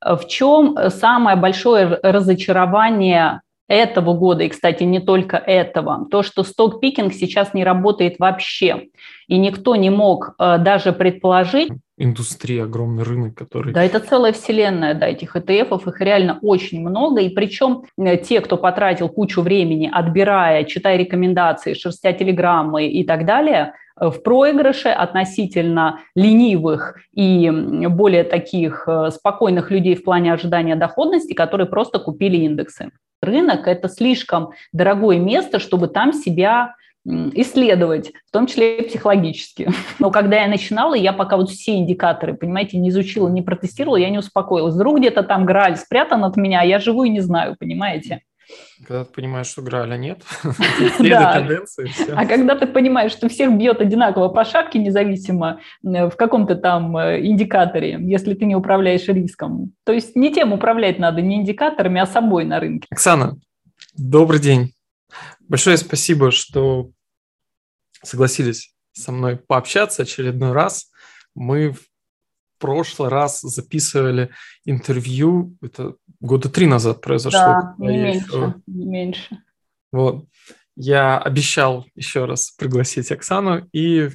В чем самое большое разочарование этого года, и, кстати, не только этого, то, что сток-пикинг сейчас не работает вообще, и никто не мог э, даже предположить. Индустрия, огромный рынок, который... Да, это целая вселенная, да, этих ETF, их реально очень много, и причем э, те, кто потратил кучу времени, отбирая, читая рекомендации, шерстя телеграммы и так далее, э, в проигрыше относительно ленивых и более таких спокойных людей в плане ожидания доходности, которые просто купили индексы рынок – это слишком дорогое место, чтобы там себя исследовать, в том числе и психологически. Но когда я начинала, я пока вот все индикаторы, понимаете, не изучила, не протестировала, я не успокоилась. Вдруг где-то там Грааль спрятан от меня, а я живу и не знаю, понимаете? Когда ты понимаешь, что Граля нет, да. А когда ты понимаешь, что всех бьет одинаково по шапке, независимо в каком-то там э, индикаторе, если ты не управляешь риском. То есть не тем управлять надо, не индикаторами, а собой на рынке. Оксана, добрый день. Большое спасибо, что согласились со мной пообщаться очередной раз. Мы в прошлый раз записывали интервью, это года три назад произошло. Да, не меньше, еще... не меньше. Вот. Я обещал еще раз пригласить Оксану, и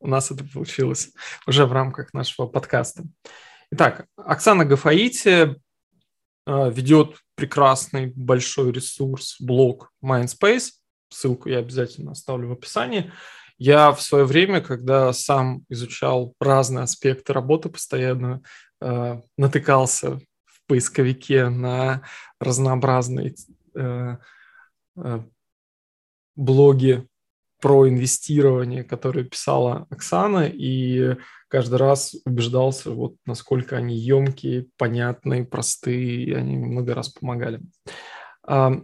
у нас это получилось уже в рамках нашего подкаста. Итак, Оксана Гафаити ведет прекрасный большой ресурс, блог Mindspace. Ссылку я обязательно оставлю в описании. Я в свое время, когда сам изучал разные аспекты работы постоянно, э, натыкался в поисковике на разнообразные э, э, блоги про инвестирование, которые писала Оксана, и каждый раз убеждался, вот насколько они емкие, понятные, простые, и они много раз помогали. В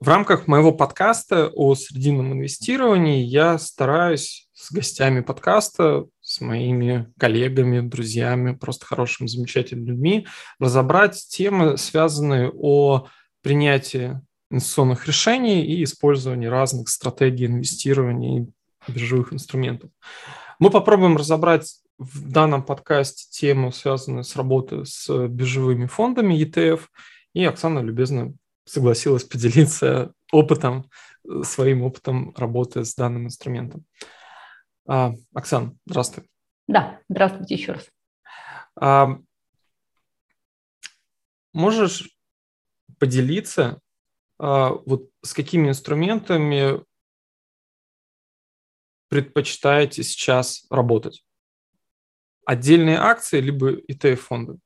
рамках моего подкаста о срединном инвестировании я стараюсь с гостями подкаста, с моими коллегами, друзьями, просто хорошими, замечательными людьми разобрать темы, связанные о принятии инвестиционных решений и использовании разных стратегий инвестирования и биржевых инструментов. Мы попробуем разобрать в данном подкасте тему, связанную с работой с биржевыми фондами ETF, и Оксана любезно согласилась поделиться опытом, своим опытом работы с данным инструментом. А, Оксан, здравствуй. Да, здравствуйте еще раз. А, можешь поделиться а, вот с какими инструментами предпочитаете сейчас работать? Отдельные акции либо ETF-фонды?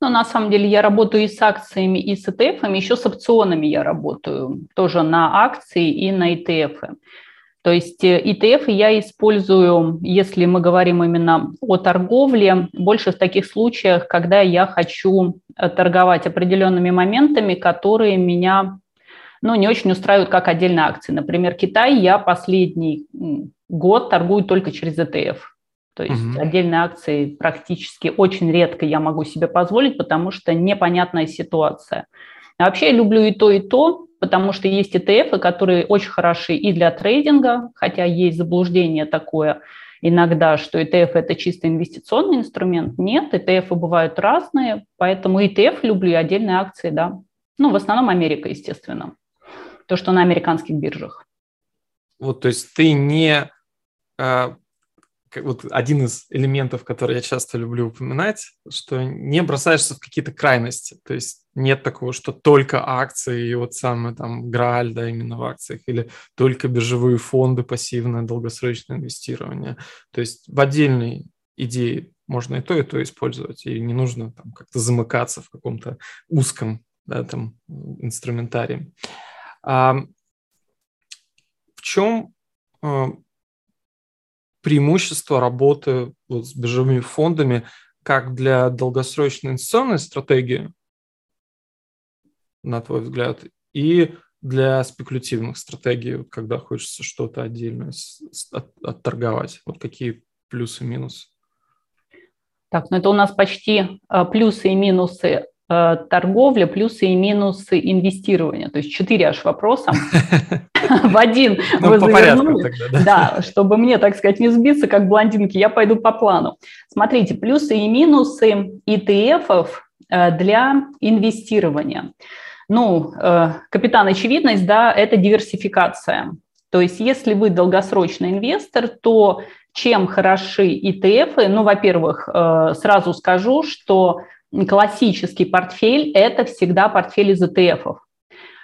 Но на самом деле я работаю и с акциями, и с ETF, еще с опционами я работаю, тоже на акции и на ETF. То есть ETF я использую, если мы говорим именно о торговле, больше в таких случаях, когда я хочу торговать определенными моментами, которые меня ну, не очень устраивают как отдельные акции. Например, Китай я последний год торгую только через ETF. То есть угу. отдельные акции практически очень редко я могу себе позволить, потому что непонятная ситуация. А вообще я люблю и то, и то, потому что есть ETF, которые очень хороши и для трейдинга, хотя есть заблуждение такое иногда, что ETF – это чисто инвестиционный инструмент. Нет, ETF бывают разные, поэтому ETF люблю и отдельные акции, да. Ну, в основном Америка, естественно. То, что на американских биржах. Вот, то есть ты не а, вот один из элементов, который я часто люблю упоминать, что не бросаешься в какие-то крайности. То есть нет такого, что только акции и вот самое там грааль, да, именно в акциях, или только биржевые фонды, пассивное долгосрочное инвестирование. То есть в отдельной идее можно и то, и то использовать, и не нужно там как-то замыкаться в каком-то узком да, там, инструментарии. А в чем преимущество работы вот с биржевыми фондами как для долгосрочной инвестиционной стратегии, на твой взгляд, и для спекулятивных стратегий, когда хочется что-то отдельно отторговать? Вот какие плюсы и минусы? Так, ну это у нас почти а, плюсы и минусы торговля, плюсы и минусы инвестирования. То есть четыре аж вопроса в один ну, вы завернули. Да, чтобы мне, так сказать, не сбиться, как блондинки, я пойду по плану. Смотрите, плюсы и минусы ETF для инвестирования. Ну, капитан очевидность, да, это диверсификация. То есть если вы долгосрочный инвестор, то чем хороши ETF? Ну, во-первых, э, сразу скажу, что классический портфель – это всегда портфель из ETF.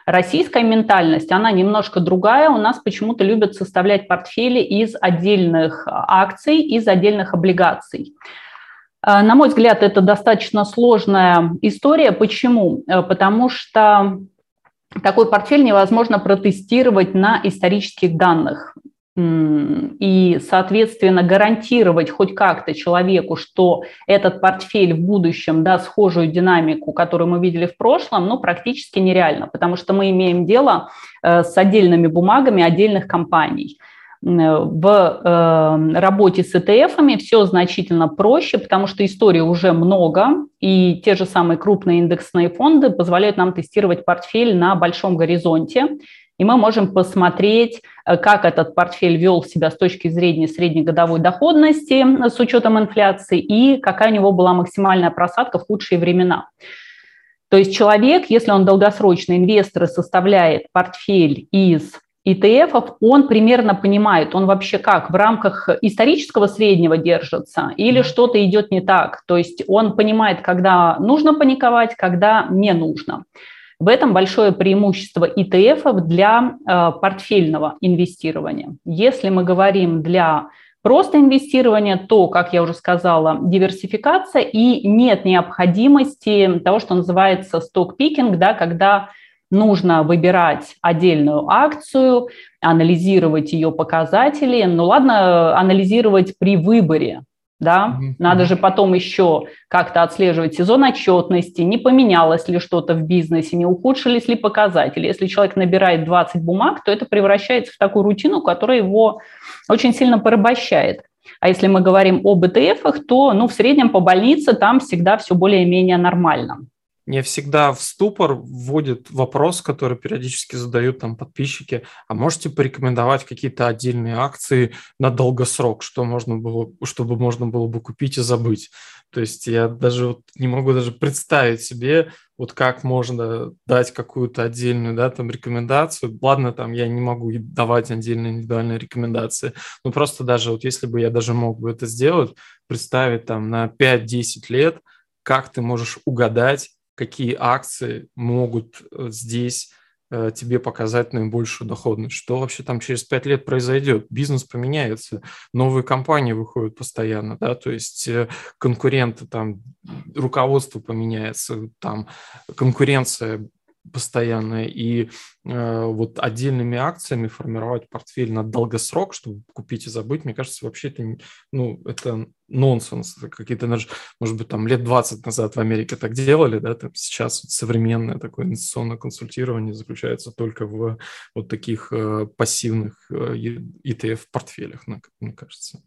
Российская ментальность, она немножко другая. У нас почему-то любят составлять портфели из отдельных акций, из отдельных облигаций. Э, на мой взгляд, это достаточно сложная история. Почему? Э, потому что такой портфель невозможно протестировать на исторических данных и, соответственно, гарантировать хоть как-то человеку, что этот портфель в будущем даст схожую динамику, которую мы видели в прошлом, ну, практически нереально, потому что мы имеем дело э, с отдельными бумагами отдельных компаний. В э, работе с ETF все значительно проще, потому что истории уже много, и те же самые крупные индексные фонды позволяют нам тестировать портфель на большом горизонте и мы можем посмотреть, э, как этот портфель вел себя с точки зрения среднегодовой доходности э, с учетом инфляции и какая у него была максимальная просадка в худшие времена. То есть человек, если он долгосрочный инвестор и составляет портфель из ETF, он примерно понимает, он вообще как, в рамках исторического среднего держится или что-то идет не так. То есть он понимает, когда нужно паниковать, когда не нужно. В этом большое преимущество ETF для э, портфельного инвестирования. Если мы говорим для просто инвестирования, то, как я уже сказала, диверсификация и нет необходимости того, что называется сток-пикинг, да, когда нужно выбирать отдельную акцию, анализировать ее показатели. Ну ладно, анализировать при выборе, да, mm-hmm. надо же потом еще как-то отслеживать сезон отчетности, не поменялось ли что-то в бизнесе, не ухудшились ли показатели. Если человек набирает 20 бумаг, то это превращается в такую рутину, которая его очень сильно порабощает. А если мы говорим об ETF, то ну, в среднем по больнице там всегда все более-менее нормально. Мне всегда в ступор вводит вопрос, который периодически задают там подписчики, а можете порекомендовать какие-то отдельные акции на долгосрок, что можно было, чтобы можно было бы купить и забыть. То есть я даже вот не могу даже представить себе, вот как можно дать какую-то отдельную, да, там, рекомендацию. Ладно, там, я не могу давать отдельные индивидуальные рекомендации, но просто даже вот если бы я даже мог бы это сделать, представить там на 5-10 лет, как ты можешь угадать, какие акции могут э, здесь э, тебе показать наибольшую доходность, что вообще там через пять лет произойдет, бизнес поменяется, новые компании выходят постоянно, да, то есть э, конкуренты там, руководство поменяется, там конкуренция постоянная, и э, вот отдельными акциями формировать портфель на долгосрок, чтобы купить и забыть, мне кажется, вообще это, ну, это нонсенс. Какие-то, может быть, там лет 20 назад в Америке так делали, да, там сейчас вот современное такое инвестиционное консультирование заключается только в вот таких э, пассивных э, ETF-портфелях, мне кажется.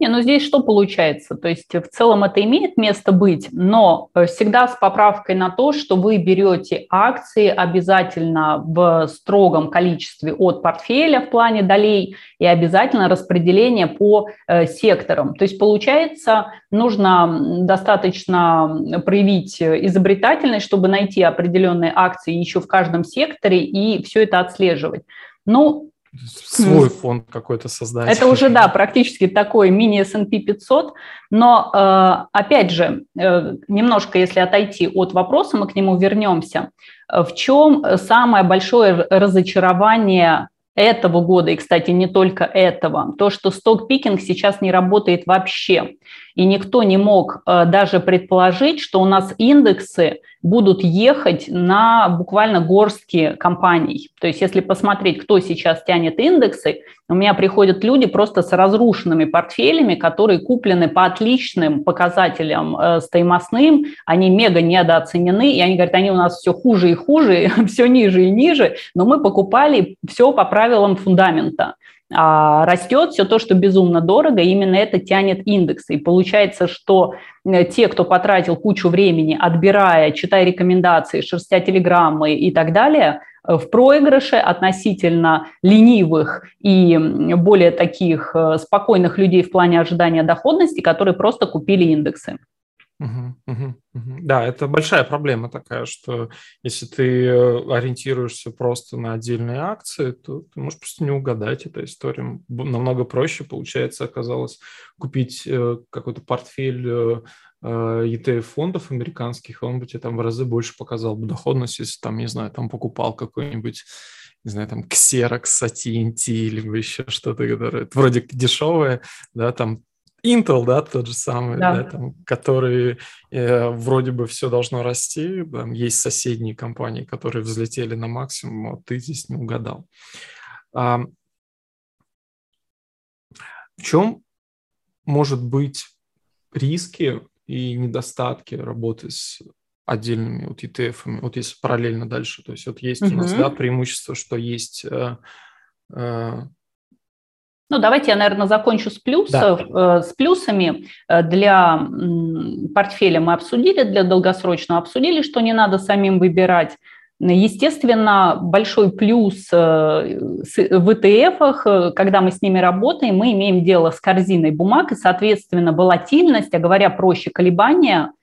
Не, ну здесь что получается? То есть в целом это имеет место быть, но э, всегда с поправкой на то, что вы берете акции обязательно в строгом количестве от портфеля в плане долей и обязательно распределение по э, секторам. То есть получается, нужно достаточно проявить изобретательность, чтобы найти определенные акции еще в каждом секторе и все это отслеживать. Ну, свой фонд какой-то создать. Это уже, да, практически такой мини S&P 500, но, э, опять же, э, немножко, если отойти от вопроса, мы к нему вернемся. В чем самое большое разочарование этого года, и, кстати, не только этого, то, что сток-пикинг сейчас не работает вообще. И никто не мог э, даже предположить, что у нас индексы будут ехать на буквально горстки компаний. То есть если посмотреть, кто сейчас тянет индексы, у меня приходят люди просто с разрушенными портфелями, которые куплены по отличным показателям э, стоимостным, они мега недооценены, и они говорят, они у нас все хуже и хуже, все ниже и ниже, но мы покупали все по правилам фундамента. А растет все то, что безумно дорого, именно это тянет индексы. И получается, что э, те, кто потратил кучу времени, отбирая, читая рекомендации, шерстя телеграммы и так далее, э, в проигрыше относительно ленивых и более таких э, спокойных людей в плане ожидания доходности, которые просто купили индексы. Угу, угу, угу. Да, это большая проблема такая, что если ты э, ориентируешься просто на отдельные акции, то ты можешь просто не угадать эту историю. Намного проще, получается, оказалось купить э, какой-то портфель ETF-фондов э, американских, он бы тебе там в разы больше показал бы доходность, если там, не знаю, там покупал какой-нибудь не знаю, там, Xerox, AT&T, либо еще что-то, которое вроде дешевое, да, там Intel, да, тот же самый, да. Да, там, который э, вроде бы все должно расти, там есть соседние компании, которые взлетели на максимум, а ты здесь не угадал. А, в чем может быть риски и недостатки работы с отдельными вот ETF, вот если параллельно дальше, то есть вот есть угу. у нас да, преимущество, что есть э, э, ну, давайте я, наверное, закончу с плюсов. Да. Э, с плюсами э, для портфеля мы обсудили, для долгосрочного обсудили, что не надо самим выбирать. Естественно, большой плюс э, в ETF, когда мы с ними работаем, мы имеем дело с корзиной бумаг, и, соответственно, волатильность, а говоря проще, колебания –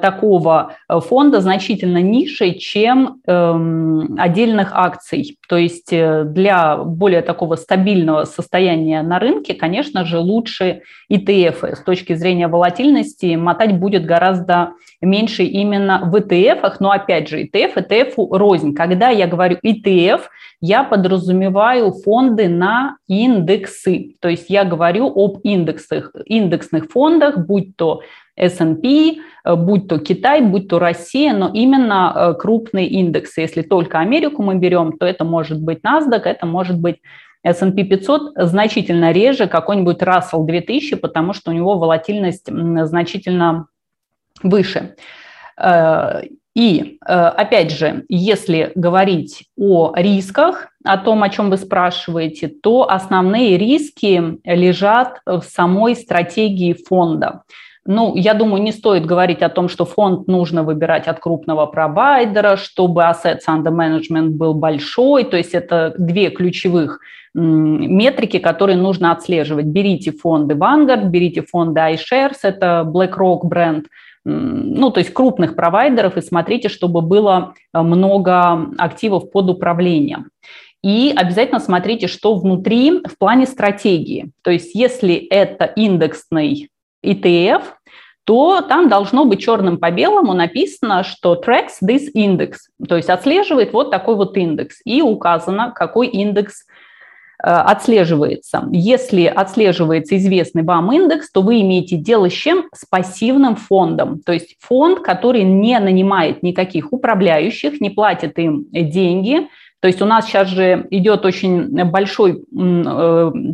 такого э, фонда значительно ниже, чем эм, отдельных акций. То есть э, для более такого стабильного состояния на рынке, конечно же, лучше ETF. С точки зрения волатильности мотать будет гораздо меньше именно в ETF. Но опять же, ETF, ETF рознь. Когда я говорю ETF, я подразумеваю фонды на индексы. То есть я говорю об индексах, индексных фондах, будь то S&P, э, будь то Китай, будь то Россия, но именно э, крупные индексы. Если только Америку мы берем, то это может быть NASDAQ, это может быть S&P 500 значительно реже какой-нибудь Russell 2000, потому что у него волатильность значительно выше. Э, и, опять же, если говорить о рисках, о том, о чем вы спрашиваете, то основные риски лежат в самой стратегии фонда. Ну, я думаю, не стоит говорить о том, что фонд нужно выбирать от крупного провайдера, чтобы assets under management был большой. То есть это две ключевых метрики, которые нужно отслеживать. Берите фонды Vanguard, берите фонды iShares, это BlackRock бренд, ну, то есть крупных провайдеров, и смотрите, чтобы было э, много активов под управлением. И обязательно смотрите, что внутри в плане стратегии. То есть если это индексный ETF, то там должно быть черным по белому написано, что tracks this index, то есть отслеживает вот такой вот индекс, и указано, какой индекс э, отслеживается. Если отслеживается известный вам индекс, то вы имеете дело с чем? С пассивным фондом. То есть фонд, который не нанимает никаких управляющих, не платит им деньги, то есть у нас сейчас же идет очень большой э,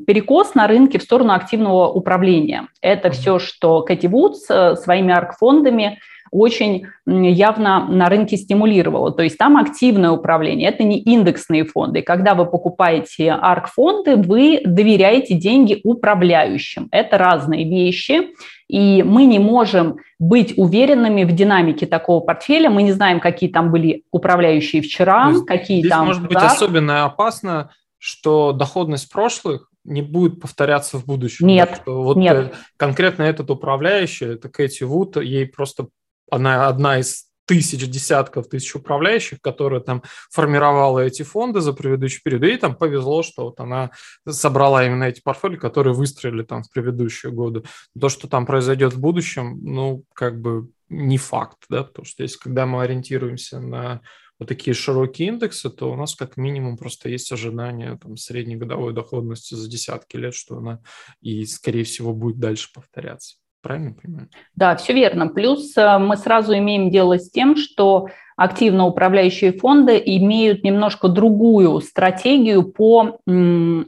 перекос на рынке в сторону активного управления. Это все, что Кэти Вудс э, своими арк-фондами очень явно на рынке стимулировало. То есть там активное управление, это не индексные фонды. Когда вы покупаете арк-фонды, вы доверяете деньги управляющим. Это разные вещи. И мы не можем быть уверенными в динамике такого портфеля. Мы не знаем, какие там были управляющие вчера, есть, какие здесь там... может быть особенно опасно, что доходность прошлых не будет повторяться в будущем. Нет, вот нет. Э, конкретно этот управляющий, это Кэти Вуд, ей просто она одна из тысяч, десятков тысяч управляющих, которые там формировала эти фонды за предыдущий период. И там повезло, что вот она собрала именно эти портфели, которые выстрелили там в предыдущие годы. То, что там произойдет в будущем, ну, как бы не факт, да, потому что если когда мы ориентируемся на вот такие широкие индексы, то у нас как минимум просто есть ожидание там, средней годовой доходности за десятки лет, что она и, скорее всего, будет дальше повторяться. Правильно понимаю? Да, все верно. Плюс э, мы сразу имеем дело с тем, что активно управляющие фонды имеют немножко другую стратегию по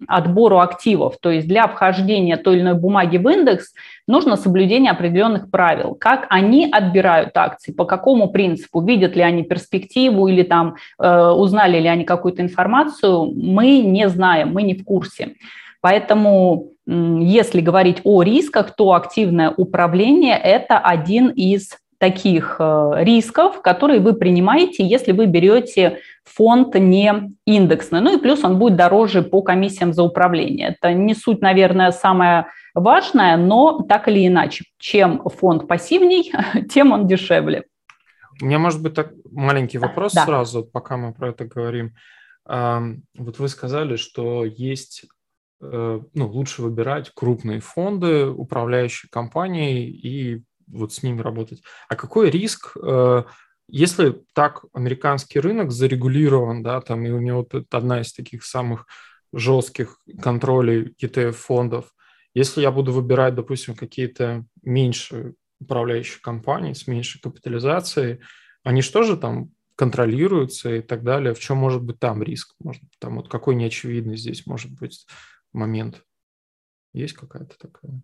отбору активов. То есть для вхождения той или иной бумаги в индекс нужно соблюдение определенных правил. Как они отбирают акции, по какому принципу, видят ли они перспективу или там э, узнали ли они какую-то информацию, мы не знаем, мы не в курсе. Поэтому если говорить о рисках, то активное управление – это один из таких э, рисков, которые вы принимаете, если вы берете фонд не индексный. Ну и плюс он будет дороже по комиссиям за управление. Это не суть, наверное, самое важное, но так или иначе, чем фонд пассивней, тем он дешевле. У меня, может быть, так маленький вопрос да. сразу, пока мы про это говорим. Вот вы сказали, что есть ну, лучше выбирать крупные фонды, управляющие компании и вот с ними работать. А какой риск, э, если так американский рынок зарегулирован, да, там и у него вот одна из таких самых жестких контролей ETF-фондов, если я буду выбирать, допустим, какие-то меньшие управляющие компании с меньшей капитализацией, они что же там контролируются и так далее? В чем может быть там риск? Может, там вот какой неочевидный здесь может быть момент? Есть какая-то такая?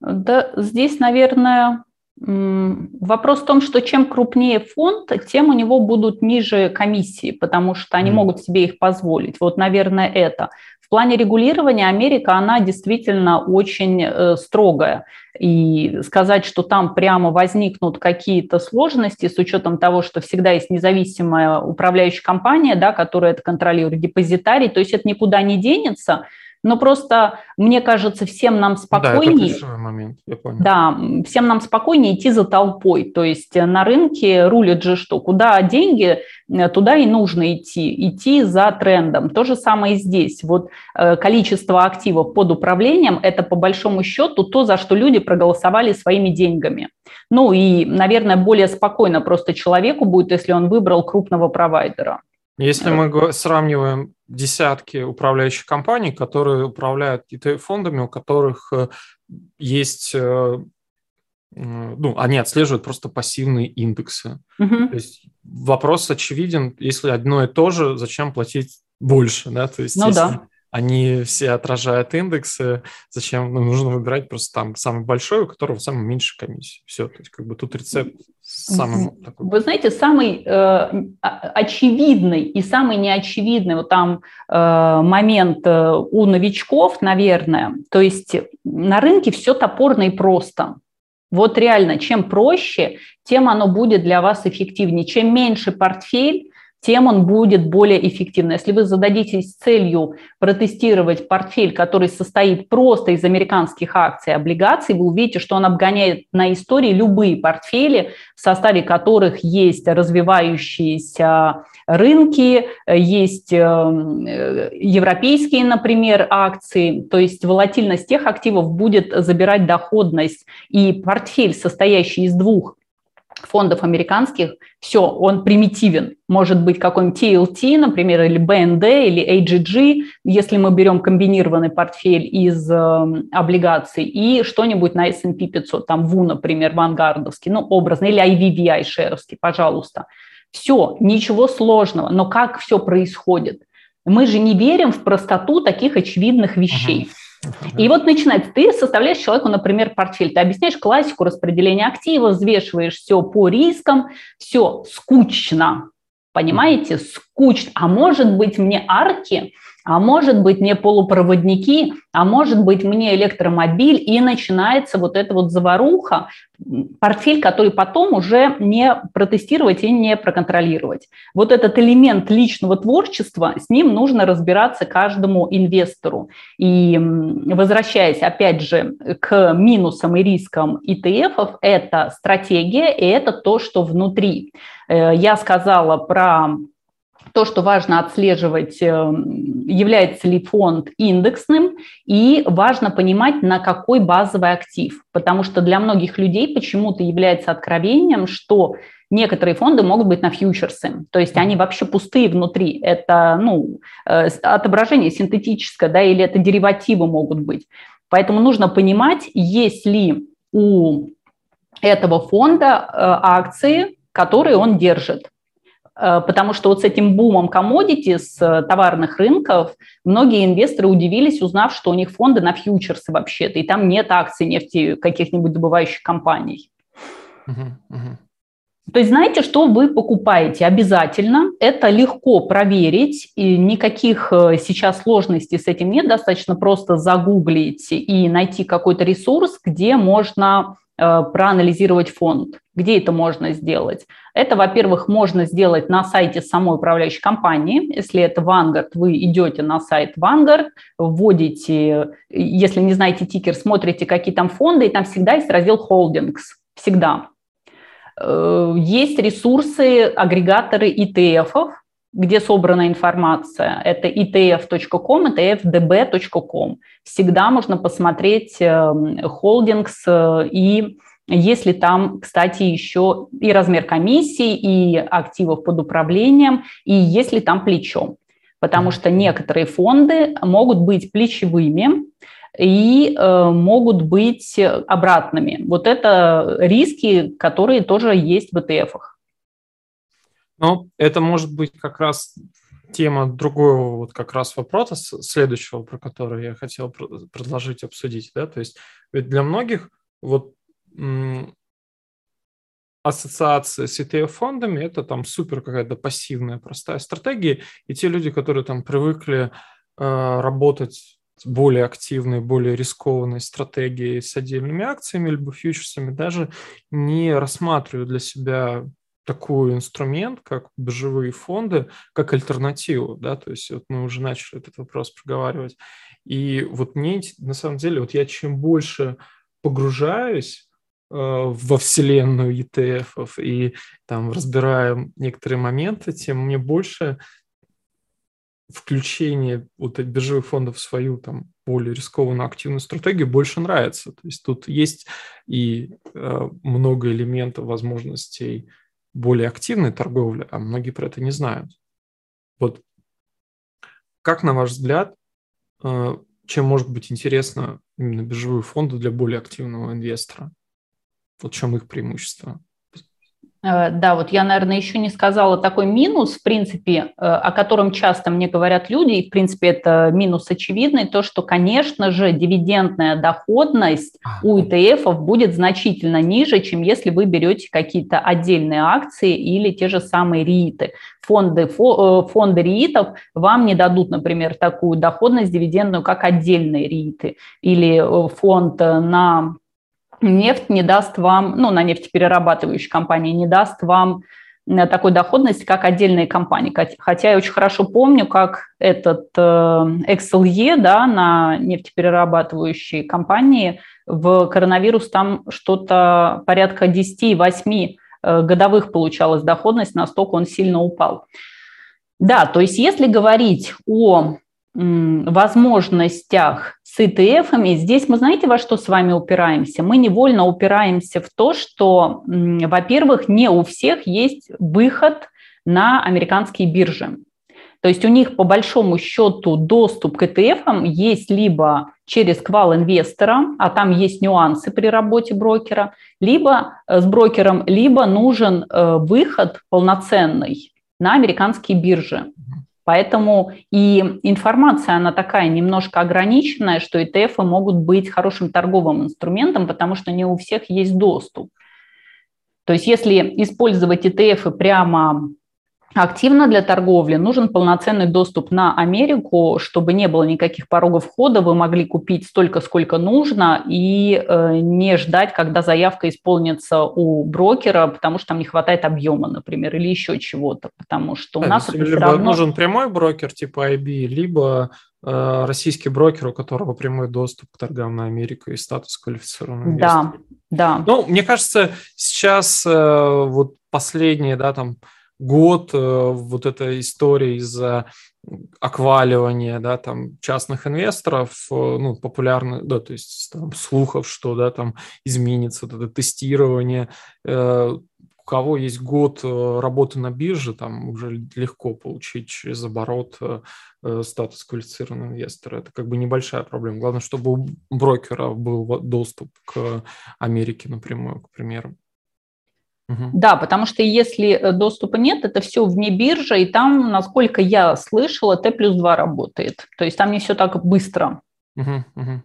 Да, здесь, наверное, вопрос в том, что чем крупнее фонд, тем у него будут ниже комиссии, потому что они mm. могут себе их позволить. Вот, наверное, это. В плане регулирования Америка, она действительно очень э, строгая. И сказать, что там прямо возникнут какие-то сложности с учетом того, что всегда есть независимая управляющая компания, да, которая это контролирует, депозитарий, то есть это никуда не денется – но просто, мне кажется, всем нам спокойнее... Да, это момент, я понял. Да, всем нам спокойнее идти за толпой. То есть на рынке рулит же что? Куда деньги, э, туда и нужно идти. Идти за трендом. То же самое и здесь. Вот э, количество активов под управлением – это по большому счету то, за что люди проголосовали своими деньгами. Ну и, наверное, более спокойно просто человеку будет, если он выбрал крупного провайдера. Если мы сравниваем десятки управляющих компаний, которые управляют ETF-фондами, у которых э, есть, э, ну, они отслеживают просто пассивные индексы. Угу. То есть вопрос очевиден, если одно и то же, зачем платить больше, да? То есть ну, если да. Они все отражают индексы, зачем ну, нужно выбирать просто там самый большой, у которого самая меньшая комиссия. Все, то есть как бы тут рецепт самый такой... Вы знаете, самый э, очевидный и самый неочевидный вот там э, момент э, у новичков, наверное, то есть на рынке все топорно и просто. Вот реально, чем проще, тем оно будет для вас эффективнее. Чем меньше портфель, тем он будет более эффективным. Если вы зададитесь целью протестировать портфель, который состоит просто из американских акций и облигаций, вы увидите, что он обгоняет на истории любые портфели, в составе которых есть развивающиеся рынки, есть э, европейские, например, акции, то есть волатильность тех активов будет забирать доходность, и портфель, состоящий из двух фондов американских, все, он примитивен. Может быть какой-нибудь TLT, например, или BND, или AGG, если мы берем комбинированный портфель из э, облигаций, и что-нибудь на S&P 500, там ВУ, например, вангардовский, ну, образно, или IVVI шеровский, пожалуйста. Все, ничего сложного, но как все происходит? Мы же не верим в простоту таких очевидных вещей. Uh-huh. И вот начинается, ты составляешь человеку, например, портфель, ты объясняешь классику распределения активов, взвешиваешь все по рискам, все скучно, понимаете, скучно. А может быть мне арки а может быть не полупроводники, а может быть мне электромобиль, и начинается вот эта вот заваруха, портфель, который потом уже не протестировать и не проконтролировать. Вот этот элемент личного творчества, с ним нужно разбираться каждому инвестору. И возвращаясь опять же к минусам и рискам ETF, это стратегия, и это то, что внутри. Э, я сказала про то, что важно отслеживать, э, является ли фонд индексным, и важно понимать, на какой базовый актив. Потому что для многих людей почему-то является откровением, что некоторые фонды могут быть на фьючерсы, то есть они вообще пустые внутри. Это ну, э, отображение синтетическое, да, или это деривативы могут быть. Поэтому нужно понимать, есть ли у этого фонда акции, которые он держит. Потому что вот с этим бумом комодити, с товарных рынков, многие инвесторы удивились, узнав, что у них фонды на фьючерсы вообще-то, и там нет акций нефти каких-нибудь добывающих компаний. Uh-huh, uh-huh. То есть знаете, что вы покупаете обязательно. Это легко проверить, и никаких э, сейчас сложностей с этим нет. Достаточно просто загуглить и найти какой-то ресурс, где можно э, проанализировать фонд. Где это можно сделать? Это, во-первых, можно сделать на сайте самой управляющей компании. Если это Vanguard, вы идете на сайт Vanguard, вводите, если не знаете тикер, смотрите, какие там фонды, и там всегда есть раздел Holdings. Всегда. Э, есть ресурсы, агрегаторы ETF, где собрана информация. Это etf.com, etfdb.com. Всегда можно посмотреть холдингс э, и если там, кстати, еще и размер комиссии, и активов под управлением, и если там плечо. Потому что некоторые фонды могут быть плечевыми, и э, могут быть обратными. Вот это риски, которые тоже есть в ETF-ах. Ну, это может быть как раз тема другого вот как раз вопроса, следующего, про который я хотел предложить обсудить. Да? То есть ведь для многих вот ассоциация с ETF-фондами – это там супер какая-то пассивная простая стратегия, и те люди, которые там привыкли э, работать более активной, более рискованной стратегией с отдельными акциями либо фьючерсами, даже не рассматриваю для себя такой инструмент, как биржевые фонды, как альтернативу, да, то есть вот мы уже начали этот вопрос проговаривать. И вот мне, на самом деле, вот я чем больше погружаюсь э, во вселенную ETF и там разбираю некоторые моменты, тем мне больше включение вот биржевых фондов в свою там более рискованную активную стратегию больше нравится. То есть тут есть и э, много элементов возможностей более активной торговли, а многие про это не знают. Вот как, на ваш взгляд, э, чем может быть интересно именно биржевые фонды для более активного инвестора? Вот в чем их преимущество? Э, да, вот я, наверное, еще не сказала такой минус, в принципе, э, о котором часто мне говорят люди, и, в принципе, это минус очевидный, то, что, конечно же, дивидендная доходность у ETF будет значительно ниже, чем если вы берете какие-то отдельные акции или те же самые РИИТы. Фонды, э, фонды РИИТов вам не дадут, например, такую доходность дивидендную, как отдельные РИИТы или фонд на нефть не даст вам, ну, на нефтеперерабатывающей компании не даст вам э, такой доходности, как отдельные компании. Хотя я очень хорошо помню, как этот э, XLE да, на нефтеперерабатывающей компании в коронавирус там что-то порядка 10-8 э, годовых получалась доходность, настолько он сильно упал. Да, то есть если говорить о возможностях с ETF, здесь мы знаете, во что с вами упираемся? Мы невольно упираемся в то, что, во-первых, не у всех есть выход на американские биржи. То есть у них по большому счету доступ к ETF есть либо через квал инвестора, а там есть нюансы при работе брокера, либо э, с брокером, либо нужен э, выход полноценный на американские биржи. Поэтому и информация, она такая немножко ограниченная, что ETF могут быть хорошим торговым инструментом, потому что не у всех есть доступ. То есть если использовать ETF прямо активно для торговли, нужен полноценный доступ на Америку, чтобы не было никаких порогов входа, вы могли купить столько, сколько нужно, и э, не ждать, когда заявка исполнится у брокера, потому что там не хватает объема, например, или еще чего-то, потому что у да, нас это либо равно... нужен прямой брокер типа IB, либо э, российский брокер, у которого прямой доступ к торгам на Америку и статус квалифицированного Да, да. Ну, мне кажется, сейчас э, вот последние, да, там год э, вот эта история из-за акваливания, да, там частных инвесторов, э, ну, популярных, да, то есть там слухов, что, да, там изменится вот это тестирование, э, кого есть год работы на бирже, там уже легко получить через оборот статус квалифицированного инвестора. Это как бы небольшая проблема. Главное, чтобы у брокера был доступ к Америке напрямую, к примеру. Угу. Да, потому что если доступа нет, это все вне биржи, и там, насколько я слышала, Т плюс 2 работает. То есть там не все так быстро. Угу, угу.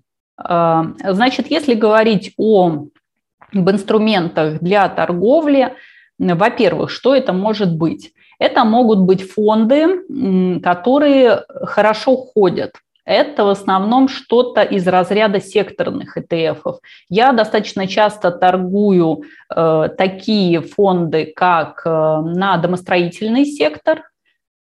Значит, если говорить о об инструментах для торговли, во-первых, что это может быть? Это могут быть фонды, которые хорошо ходят. Это в основном что-то из разряда секторных ETF. Я достаточно часто торгую э, такие фонды, как э, на домостроительный сектор,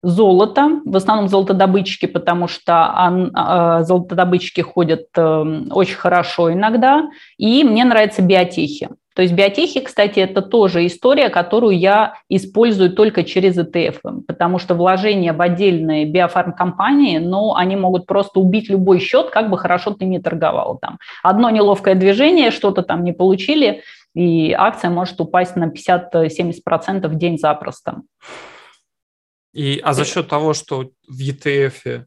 золото, в основном золотодобытчики, потому что а, золотодобытчики ходят эм, очень хорошо иногда, и мне нравятся биотехи. То есть биотехи, кстати, это тоже история, которую я использую только через ETF, потому что вложения в отдельные биофармкомпании, ну, они могут просто убить любой счет, как бы хорошо ты не торговал там. Одно неловкое движение, что-то там не получили, и акция может упасть на 50-70% в день запросто. И, а за счет того, что в ETF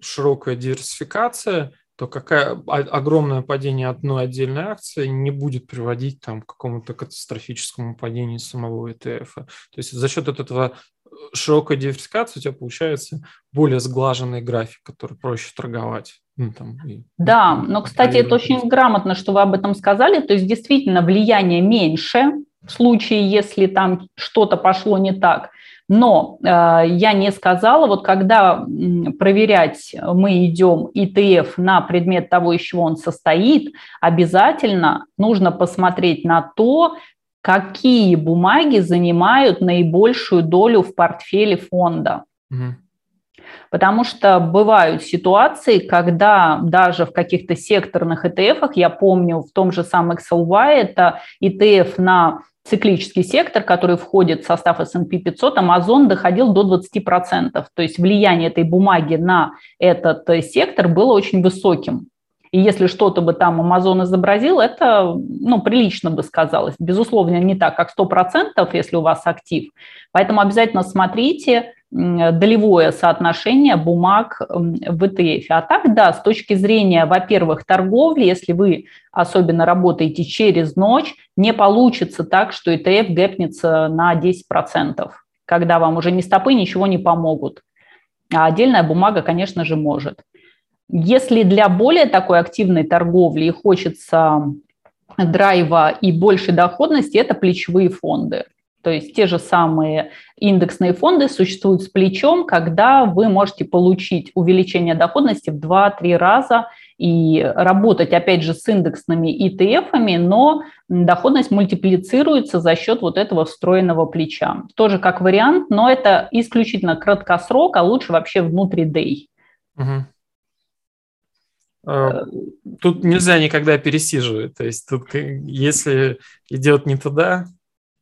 широкая диверсификация, то какая огромное падение одной отдельной акции не будет приводить там, к какому-то катастрофическому падению самого ETF. То есть за счет этого э, широкой диверсификации у тебя получается более сглаженный график, который проще торговать. Ну, там, и, да, но, кстати, это очень грамотно, что вы об этом сказали. То есть действительно влияние меньше в случае, если там что-то пошло не так – но э, я не сказала, вот когда проверять мы идем ETF на предмет того, из чего он состоит, обязательно нужно посмотреть на то, какие бумаги занимают наибольшую долю в портфеле фонда. Угу. Потому что бывают ситуации, когда даже в каких-то секторных ETF, я помню, в том же самом XLY, это ETF на циклический сектор, который входит в состав S&P 500, Amazon доходил до 20%. То есть влияние этой бумаги на этот э, сектор было очень высоким. И если что-то бы там Amazon изобразил, это ну, прилично бы сказалось. Безусловно, не так, как 100%, если у вас актив. Поэтому обязательно смотрите, долевое соотношение бумаг в ETF. А так, да, с точки зрения, во-первых, торговли, если вы особенно работаете через ночь, не получится так, что ETF гэпнется на 10%, когда вам уже ни стопы ничего не помогут. А отдельная бумага, конечно же, может. Если для более такой активной торговли хочется драйва и большей доходности, это плечевые фонды. То есть те же самые индексные фонды существуют с плечом, когда вы можете получить увеличение доходности в 2-3 раза и работать, опять же, с индексными ETF, но доходность мультиплицируется за счет вот этого встроенного плеча. Тоже как вариант, но это исключительно краткосрок, а лучше вообще внутри day. Угу. Тут нельзя никогда пересиживать. То есть тут, если идет не туда,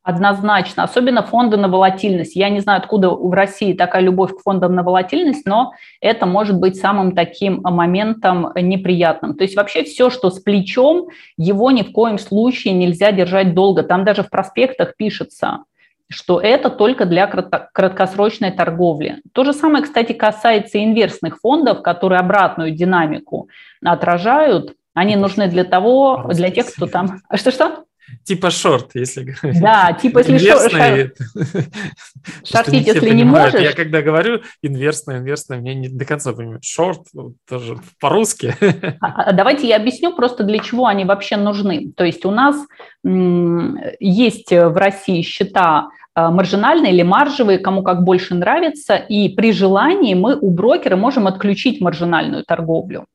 Однозначно, особенно фонды на волатильность. Я не знаю, откуда в России такая любовь к фондам на волатильность, но это может быть самым таким моментом неприятным. То есть вообще все, что с плечом, его ни в коем случае нельзя держать долго. Там даже в проспектах пишется, что это только для краткосрочной торговли. То же самое, кстати, касается инверсных фондов, которые обратную динамику отражают. Они нужны для того, для тех, кто там... Что-что? Типа шорт, если говорить. Да, типа если шорт. Шортить, если не можешь. Я когда говорю инверсное, инверсное, мне не до конца понимают. Шорт тоже по-русски. А, а давайте я объясню просто, для чего они вообще нужны. То есть у нас есть в России счета маржинальные или маржевые, кому как больше нравится, и при желании мы у брокера можем отключить маржинальную торговлю.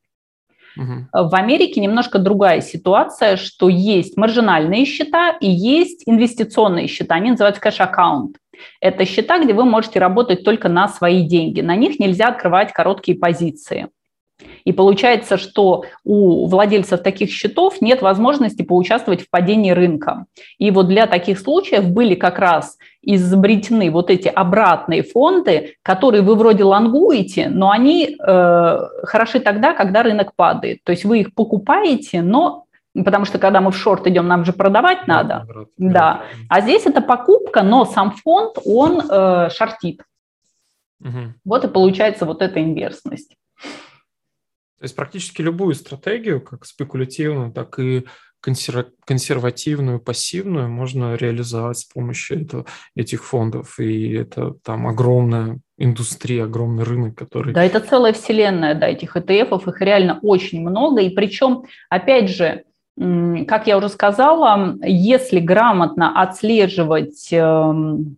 В Америке немножко другая ситуация, что есть маржинальные счета и есть инвестиционные счета, они называются кэш-аккаунт. Это счета, где вы можете работать только на свои деньги. На них нельзя открывать короткие позиции. И получается, что у владельцев таких счетов нет возможности поучаствовать в падении рынка. И вот для таких случаев были как раз изобретены вот эти обратные фонды, которые вы вроде лонгуете, но они э, хороши тогда, когда рынок падает. То есть вы их покупаете, но потому что когда мы в шорт идем, нам же продавать да, надо. Да. А здесь это покупка, но сам фонд, он э, шортит. Угу. Вот и получается вот эта инверсность. То есть практически любую стратегию, как спекулятивную, так и консервативную, пассивную можно реализовать с помощью этого, этих фондов. И это там огромная индустрия, огромный рынок, который... Да, это целая вселенная, да, этих ETF, их реально очень много. И причем, опять же, как я уже сказала, если грамотно отслеживать эм,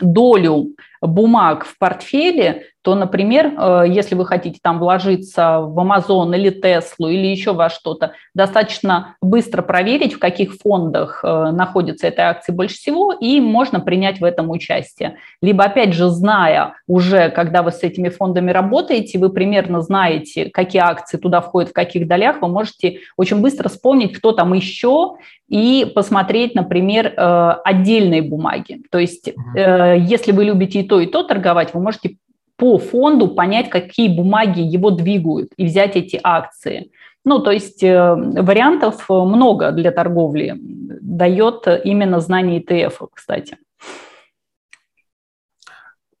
долю бумаг в портфеле, то, например, э, если вы хотите там вложиться в Amazon или Tesla или еще во что-то, достаточно быстро проверить, в каких фондах э, находятся этой акции больше всего, и можно принять в этом участие. Либо, опять же, зная уже, когда вы с этими фондами работаете, вы примерно знаете, какие акции туда входят, в каких долях, вы можете очень быстро вспомнить, кто там еще, и посмотреть, например, э, отдельные бумаги. То есть, если вы любите и то, и то торговать, вы можете по фонду понять, какие бумаги его двигают, и взять эти акции. Ну, то есть э, вариантов много для торговли. Дает именно знание ETF, кстати.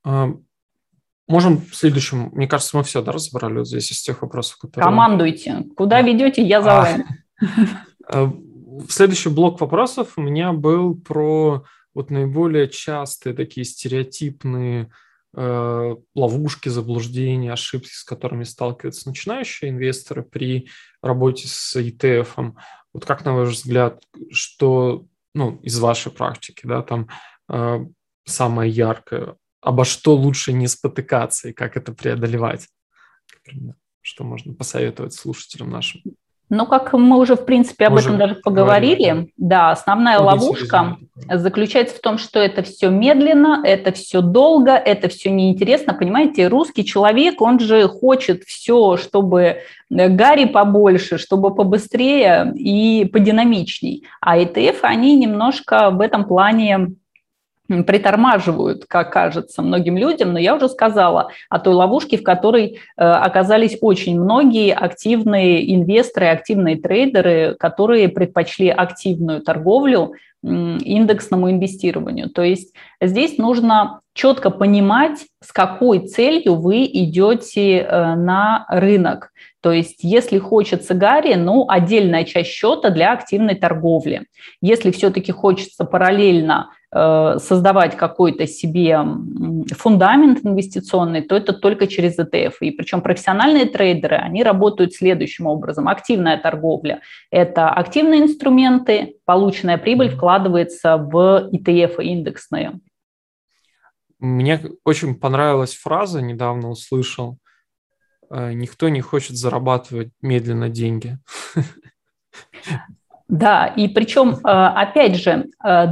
А, можем в следующем, мне кажется, мы все да, разобрали вот здесь из тех вопросов, которые... Командуйте. Куда ведете, я за вами. А, следующий блок вопросов у меня был про вот наиболее частые такие стереотипные Э, ловушки, заблуждения, ошибки, с которыми сталкиваются начинающие инвесторы при работе с ETF. Вот как, на ваш взгляд, что ну, из вашей практики, да, там э, самое яркое, обо что лучше не спотыкаться и как это преодолевать? Например, что можно посоветовать слушателям нашим? Ну, как мы уже, в принципе, об уже этом даже поговорили, говорили. да, основная Объясни ловушка заключается в том, что это все медленно, это все долго, это все неинтересно. Понимаете, русский человек, он же хочет все, чтобы э, Гарри побольше, чтобы побыстрее и подинамичней. А ETF, они немножко в этом плане притормаживают, как кажется многим людям, но я уже сказала о той ловушке, в которой э, оказались очень многие активные инвесторы, активные трейдеры, которые предпочли активную торговлю индексному инвестированию. То есть здесь нужно четко понимать, с какой целью вы идете э, на рынок. То есть если хочется Гарри, ну, отдельная часть счета для активной торговли. Если все-таки хочется параллельно создавать какой-то себе фундамент инвестиционный, то это только через ETF. И причем профессиональные трейдеры, они работают следующим образом. Активная торговля – это активные инструменты, полученная прибыль вкладывается в ETF индексные. Мне очень понравилась фраза, недавно услышал, «Э, никто не хочет зарабатывать медленно деньги. Да, и причем, э, опять же, э,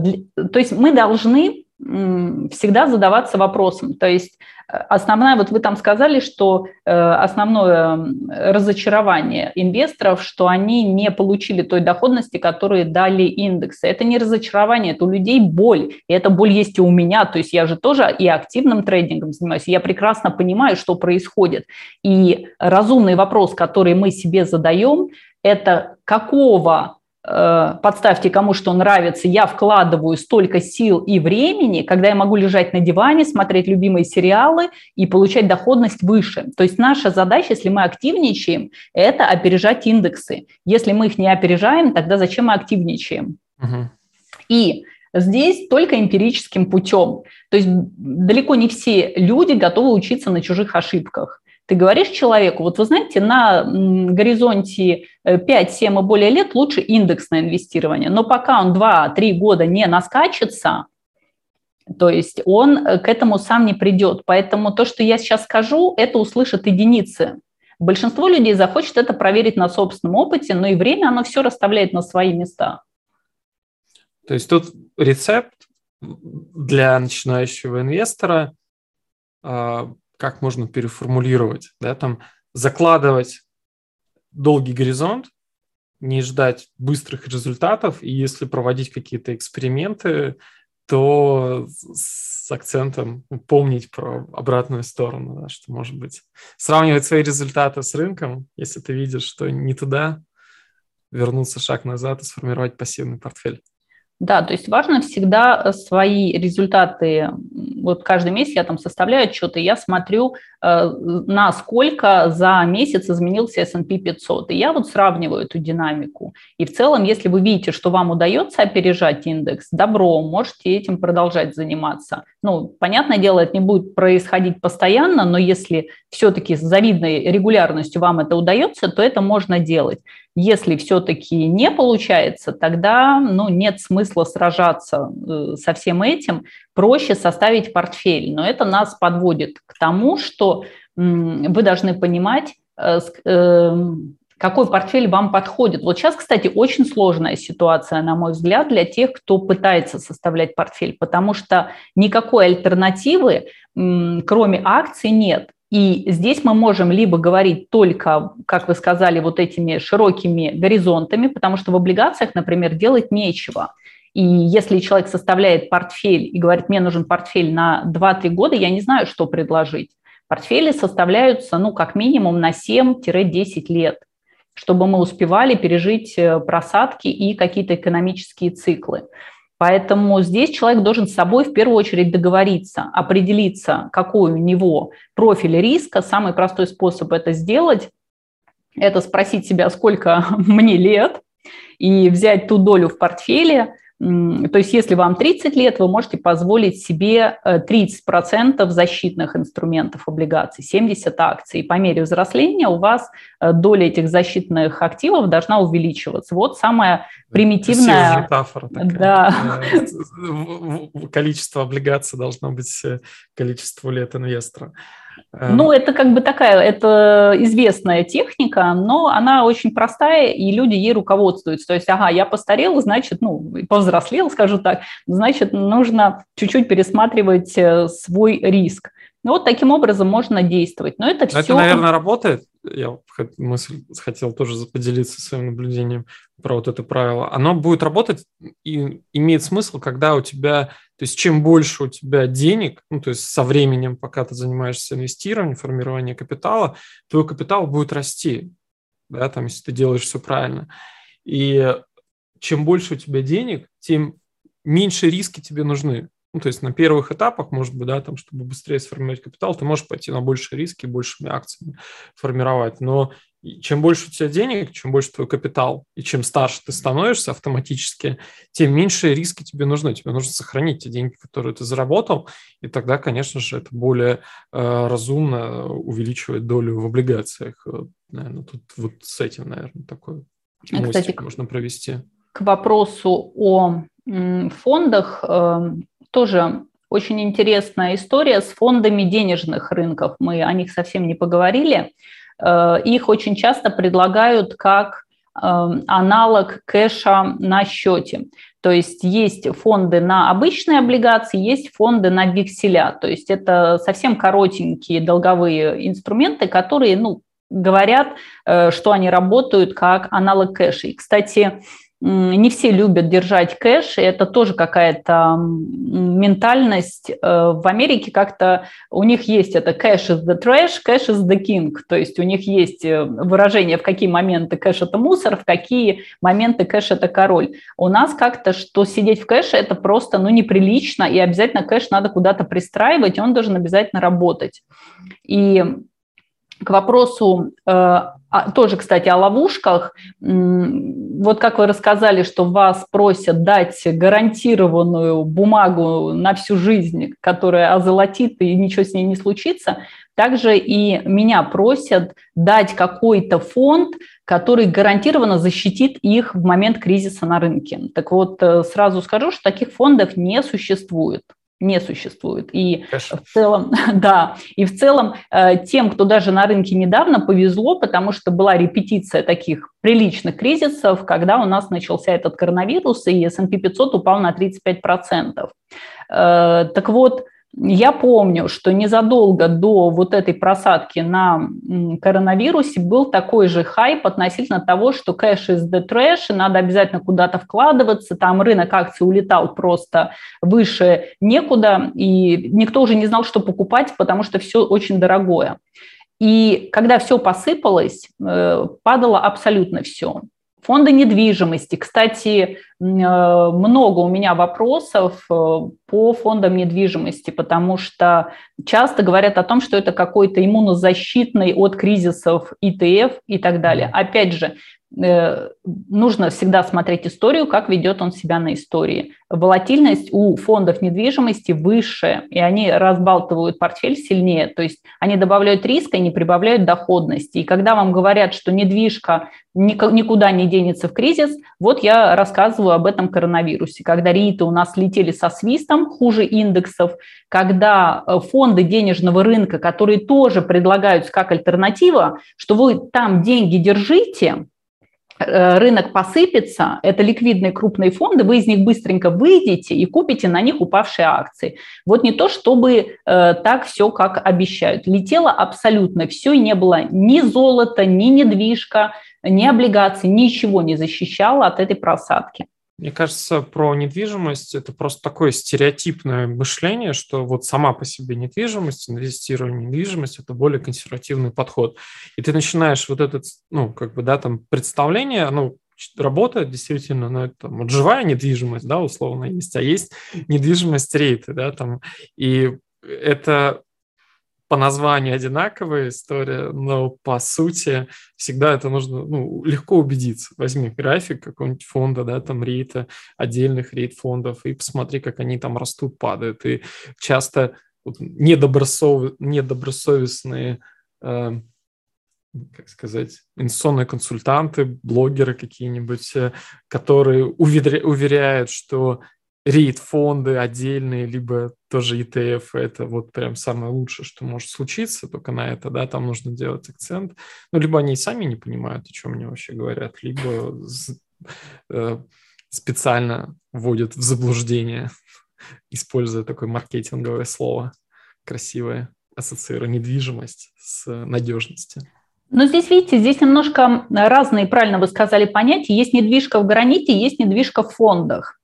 то есть мы должны всегда задаваться вопросом. То есть э, основная, вот вы там сказали, что основное разочарование инвесторов, что они не получили той доходности, которую дали индексы. Это не разочарование, это у людей боль. И эта боль есть и у меня. То есть я же тоже и активным трейдингом занимаюсь. Я прекрасно понимаю, что происходит. И разумный вопрос, который мы себе задаем, это какого подставьте кому что нравится, я вкладываю столько сил и времени, когда я могу лежать на диване, смотреть любимые сериалы и получать доходность выше. То есть наша задача, если мы активничаем, это опережать индексы. Если мы их не опережаем, тогда зачем мы активничаем? Угу. И здесь только эмпирическим путем. То есть далеко не все люди готовы учиться на чужих ошибках. Ты говоришь человеку, вот вы знаете, на горизонте 5, 7 и более лет лучше индексное инвестирование, но пока он 2-3 года не наскачется, то есть он э, к этому сам не придет. Поэтому то, что я сейчас скажу, это услышат единицы. Большинство людей захочет это проверить на собственном опыте, но и время оно все расставляет на свои места. То есть тут рецепт для начинающего инвестора а, как можно переформулировать, да, там закладывать долгий горизонт, не ждать быстрых результатов, и если проводить какие-то эксперименты, то с акцентом помнить про обратную сторону, да, что, может быть, сравнивать свои результаты с рынком, если ты видишь, что не туда, вернуться шаг назад и сформировать пассивный портфель. Да, то есть важно всегда э, свои результаты, вот каждый месяц я там составляю отчеты, я смотрю, насколько за месяц изменился S&P 500, и я вот сравниваю эту динамику. И в целом, если вы видите, что вам удается опережать индекс, добро, можете этим продолжать заниматься. Ну, понятное дело, это не будет происходить постоянно, но если все-таки с завидной регулярностью вам это удается, то это можно делать. Если все-таки не получается, тогда ну, нет смысла сражаться э, со всем этим, проще составить портфель. Но это нас подводит к тому, что вы должны понимать, э, эм, какой портфель вам подходит. Вот сейчас, кстати, очень сложная ситуация, на мой взгляд, для тех, кто пытается составлять портфель, потому что никакой альтернативы, кроме акций, нет. И здесь мы можем либо говорить только, как вы сказали, вот этими широкими горизонтами, потому что в облигациях, например, делать нечего. И если человек составляет портфель и говорит, мне нужен портфель на 2-3 года, я не знаю, что предложить. Портфели составляются, ну, как минимум на 7-10 лет, чтобы мы успевали пережить э, просадки и какие-то экономические циклы. Поэтому здесь человек должен с собой в первую очередь договориться, определиться, какой у него профиль риска. Самый простой способ это сделать – это спросить себя, сколько мне лет, и взять ту долю в портфеле, то есть если вам 30 лет, вы можете позволить себе 30% э, защитных инструментов облигаций, 70 акций. И по мере взросления у вас э, доля этих защитных активов должна увеличиваться. Вот самая примитивная... метафора такая. Да. Э, количество облигаций должно быть количество лет инвестора. Эм. Ну, это как бы такая, это известная техника, но она очень простая, и люди ей руководствуются. То есть, ага, я постарел, значит, ну, повзрослел, скажу так, значит, нужно чуть-чуть пересматривать э, свой риск. Ну, вот таким образом можно действовать. Но это все... Это, наверное, работает. Я мысль хотел тоже поделиться своим наблюдением про вот это правило. Оно будет работать и имеет смысл, когда у тебя то есть чем больше у тебя денег, ну, то есть со временем, пока ты занимаешься инвестированием, формированием капитала, твой капитал будет расти, да, там, если ты делаешь все правильно. И чем больше у тебя денег, тем меньше риски тебе нужны. Ну, то есть на первых этапах, может быть, да, там, чтобы быстрее сформировать капитал, ты можешь пойти на большие риски, большими акциями формировать. Но чем больше у тебя денег, чем больше твой капитал, и чем старше ты становишься автоматически, тем меньше риски тебе нужны. Тебе нужно сохранить те деньги, которые ты заработал, и тогда, конечно же, это более э, разумно увеличивать долю в облигациях. Наверное, тут вот с этим, наверное, такой а, Кстати, можно провести. К вопросу о фондах э, тоже очень интересная история с фондами денежных рынков. Мы о них совсем не поговорили. Э, их очень часто предлагают как эм, аналог кэша на счете. То есть есть фонды на обычные облигации, есть фонды на векселя. То есть это совсем коротенькие долговые инструменты, которые ну, говорят, э, что они работают как аналог кэша. И, кстати, не все любят держать кэш, и это тоже какая-то ментальность. Э, в Америке как-то у них есть это cash is the trash, cash is the king, то есть у них есть э, выражение, в какие моменты кэш это мусор, в какие моменты кэш это король. У нас как-то, что сидеть в кэше это просто ну, неприлично, и обязательно кэш надо куда-то пристраивать, и он должен обязательно работать. И к вопросу э, а, тоже, кстати, о ловушках. Вот как вы рассказали, что вас просят дать гарантированную бумагу на всю жизнь, которая озолотит и ничего с ней не случится, также и меня просят дать какой-то фонд, который гарантированно защитит их в момент кризиса на рынке. Так вот, э, сразу скажу, что таких фондов не существует не существует. И Конечно. в целом, да, и в целом э, тем, кто даже на рынке недавно, повезло, потому что была репетиция таких приличных кризисов, когда у нас начался этот коронавирус, и S&P 500 упал на 35%. Э, так вот, я помню, что незадолго до вот этой просадки на коронавирусе был такой же хайп относительно того, что кэш из the trash, и надо обязательно куда-то вкладываться, там рынок акций улетал просто выше некуда, и никто уже не знал, что покупать, потому что все очень дорогое. И когда все посыпалось, э, падало абсолютно все Фонды недвижимости. Кстати, э, много у меня вопросов э, по фондам недвижимости, потому что часто говорят о том, что это какой-то иммунозащитный от кризисов ИТФ и так далее. Опять же, нужно всегда смотреть историю, как ведет он себя на истории. Волатильность у фондов недвижимости выше, и они разбалтывают портфель сильнее, то есть они добавляют риска и не прибавляют доходности. И когда вам говорят, что недвижка никуда не денется в кризис, вот я рассказываю об этом коронавирусе, когда рииты у нас летели со свистом, хуже индексов, когда э, фонды денежного рынка, которые тоже предлагаются как альтернатива, что вы там деньги держите, Э, рынок посыпется, это ликвидные крупные фонды, вы из них быстренько выйдете и купите на них упавшие акции. Вот не то, чтобы э, так все, как обещают. Летело абсолютно все, и не было ни золота, ни недвижка, ни облигаций, ничего не защищало от этой просадки. Мне кажется, про недвижимость это просто такое стереотипное мышление, что вот сама по себе недвижимость, инвестирование в недвижимость – это более консервативный подход. И ты начинаешь вот этот, ну, как бы, да, там, представление, ну, работает действительно, но это вот живая недвижимость, да, условно есть, а есть недвижимость рейты, да, там, и это по названию одинаковая история, но по сути всегда это нужно ну, легко убедиться. Возьми график какого-нибудь фонда, да, там рейта, отдельных рейт-фондов, и посмотри, как они там растут, падают. И часто вот, недобросов... недобросовестные э, как сказать, инвестиционные консультанты, блогеры какие-нибудь, э, которые уверяют, что рейд-фонды отдельные, либо тоже ETF, это вот прям самое лучшее, что может случиться, только на это, да, там нужно делать акцент. Ну, либо они сами не понимают, о чем мне вообще говорят, либо э, специально вводят в заблуждение, используя такое маркетинговое слово красивое, ассоциируя недвижимость с надежностью. Но здесь, видите, здесь немножко разные, правильно вы сказали, понятия. Есть недвижка в граните, есть недвижка в фондах.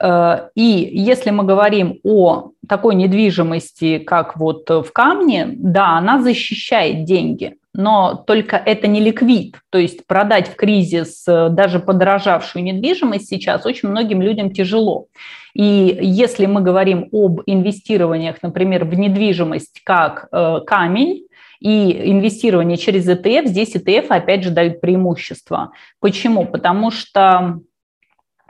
Э, и если мы говорим о такой недвижимости, как вот в камне, да, она защищает деньги, но только это не ликвид. То есть продать в кризис э, даже подорожавшую недвижимость сейчас очень многим людям тяжело. И если мы говорим об инвестированиях, например, в недвижимость как э, камень, и инвестирование через ETF, здесь ETF опять же дают преимущество. Почему? Потому что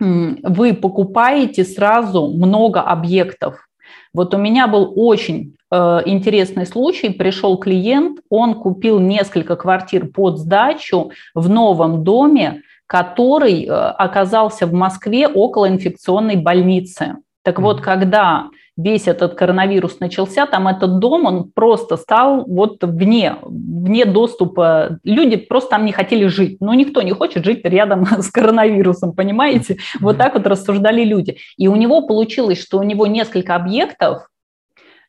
вы покупаете сразу много объектов. Вот у меня был очень э, интересный случай. Пришел клиент, он купил несколько квартир под сдачу в новом доме, который э, оказался в Москве около инфекционной больницы. Так вот, когда весь этот коронавирус начался, там этот дом, он просто стал вот вне, вне доступа. Люди просто там не хотели жить. Ну, никто не хочет жить рядом с коронавирусом, понимаете? Вот так вот рассуждали люди. И у него получилось, что у него несколько объектов,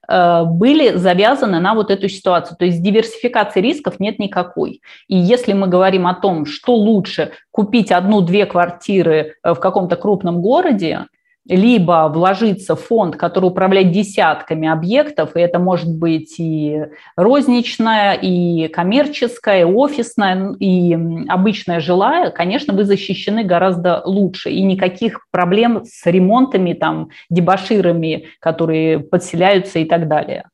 э, были завязаны на вот эту ситуацию. То есть диверсификации рисков нет никакой. И если мы говорим о том, что лучше купить одну-две квартиры э, в каком-то крупном городе, либо вложиться в фонд, который управляет десятками объектов, и это может быть и розничная, и коммерческая, и офисная, и обычная жилая, конечно, вы защищены гораздо лучше, и никаких проблем с ремонтами, там, дебаширами, которые подселяются и так далее.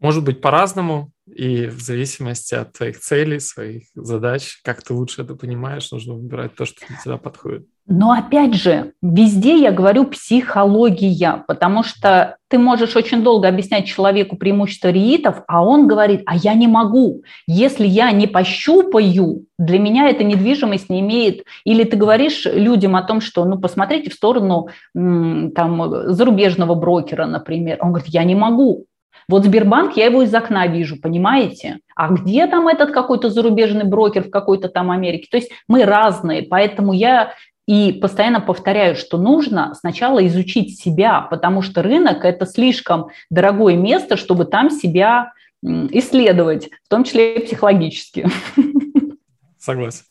Может быть по-разному, и в зависимости от твоих целей, своих задач, как ты лучше это понимаешь, нужно выбирать то, что для тебя подходит. Но опять же, везде я говорю психология, потому что ты можешь очень долго объяснять человеку преимущество риитов, а он говорит, а я не могу. Если я не пощупаю, для меня эта недвижимость не имеет. Или ты говоришь людям о том, что, ну, посмотрите в сторону там, зарубежного брокера, например. Он говорит, я не могу. Вот Сбербанк, я его из окна вижу, понимаете? А где там этот какой-то зарубежный брокер в какой-то там Америке? То есть мы разные, поэтому я и постоянно повторяю, что нужно сначала изучить себя, потому что рынок – это слишком дорогое место, чтобы там себя исследовать, в том числе и психологически. Согласен.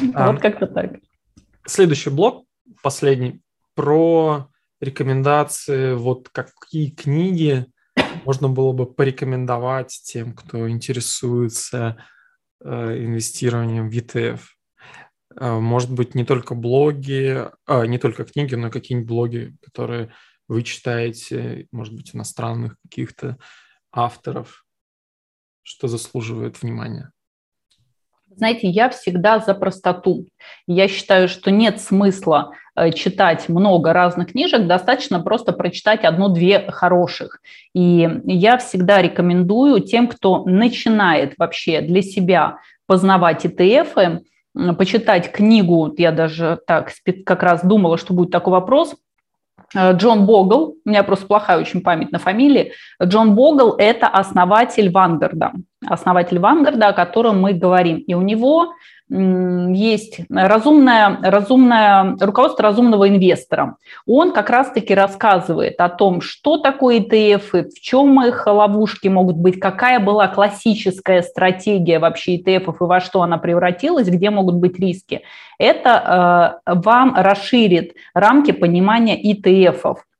Вот как-то так. Следующий блок, последний, про рекомендации, вот какие книги можно было бы порекомендовать тем, кто интересуется э, инвестированием в ETF. Э, может быть, не только блоги, а, не только книги, но и какие-нибудь блоги, которые вы читаете, может быть, иностранных каких-то авторов, что заслуживает внимания? Знаете, я всегда за простоту. Я считаю, что нет смысла э, читать много разных книжек, достаточно просто прочитать одну-две хороших. И я всегда рекомендую тем, кто начинает вообще для себя познавать ETF, почитать книгу, я даже так как раз думала, что будет такой вопрос, Э, Джон Богл, у меня просто плохая очень память на фамилии, Джон Богл – это основатель Вангарда, основатель Вангарда, о котором мы говорим. И у него есть разумное, разумное руководство разумного инвестора. Он как раз-таки рассказывает о том, что такое ETF, в чем их ловушки могут быть, какая была классическая стратегия вообще ETF и во что она превратилась, где могут быть риски. Это э, вам расширит рамки понимания ETF. Э,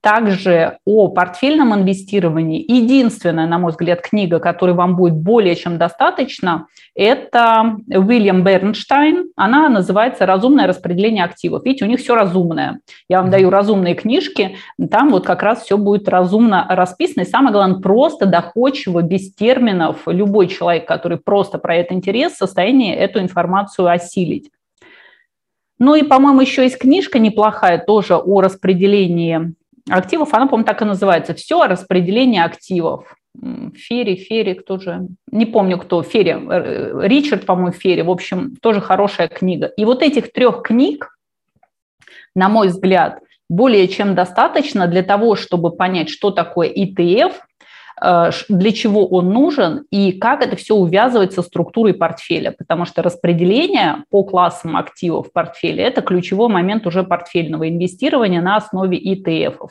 также о портфельном инвестировании. Единственная, на мой взгляд, книга, которой вам будет более чем достаточно, это Уильям Бернштайн. Она называется «Разумное распределение активов». Видите, у них все разумное. Я вам даю разумные книжки, там вот как раз все будет разумно расписано. И самое главное, просто доходчиво, без терминов. Любой человек, который просто про это интерес, в состоянии эту информацию осилить. Ну и, по-моему, еще есть книжка неплохая тоже о распределении активов. Она, по-моему, так и называется. Все о распределении активов. Ферри, Ферри, кто же? Не помню, кто. Ферри. Э, Ричард, по-моему, Ферри. В общем, тоже хорошая книга. И вот этих трех книг, на мой взгляд, более чем достаточно для того, чтобы понять, что такое ETF – для чего он нужен и как это все увязывается со структурой портфеля, потому что распределение по классам активов в портфеле – это ключевой момент уже портфельного инвестирования на основе ETF. -ов.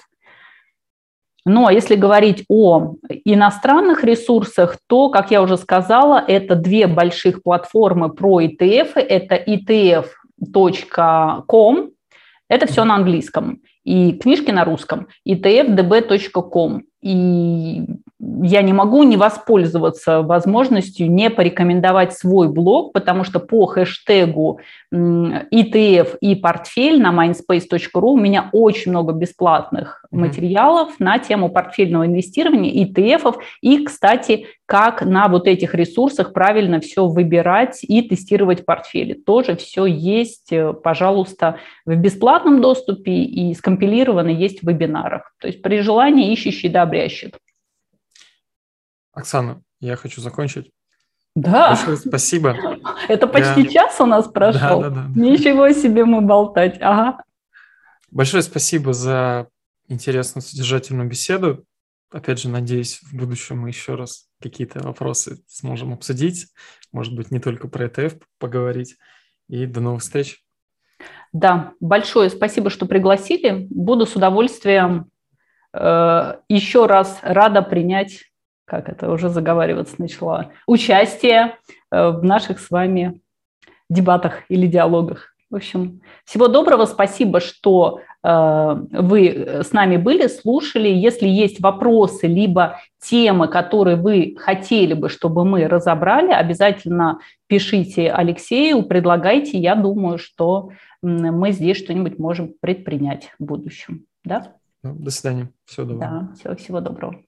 Ну, а если говорить о иностранных ресурсах, то, как я уже сказала, это две больших платформы про ETF. Это etf.com, это все на английском, и книжки на русском, etfdb.com. И я не могу не воспользоваться возможностью не порекомендовать свой блог, потому что по хэштегу ETF и портфель на mindspace.ru у меня очень много бесплатных mm-hmm. материалов на тему портфельного инвестирования, ETF. И, кстати, как на вот этих ресурсах правильно все выбирать и тестировать портфели. Тоже все есть, э, пожалуйста, в бесплатном доступе и скомпилировано есть в вебинарах. То есть при желании ищущий да обрящет. Оксана, я хочу закончить. Да. Большое спасибо. Это почти я... час у нас прошел. Да, да, да. Ничего себе мы болтать. Ага. Большое спасибо за интересную, содержательную беседу. Опять же, надеюсь, в будущем мы еще раз какие-то вопросы сможем обсудить. Может быть, не только про ETF поговорить. И до новых встреч. Да, большое спасибо, что пригласили. Буду с удовольствием э, еще раз рада принять как это уже заговариваться начала, участие э, в наших с вами дебатах или диалогах. В общем, всего доброго, спасибо, что э, вы с нами были, слушали. Если есть вопросы, либо темы, которые вы хотели бы, чтобы мы разобрали, обязательно пишите Алексею, предлагайте. Я думаю, что мы здесь что-нибудь можем предпринять в будущем. Да? Ну, до свидания. Всего доброго. Да, всего, всего доброго.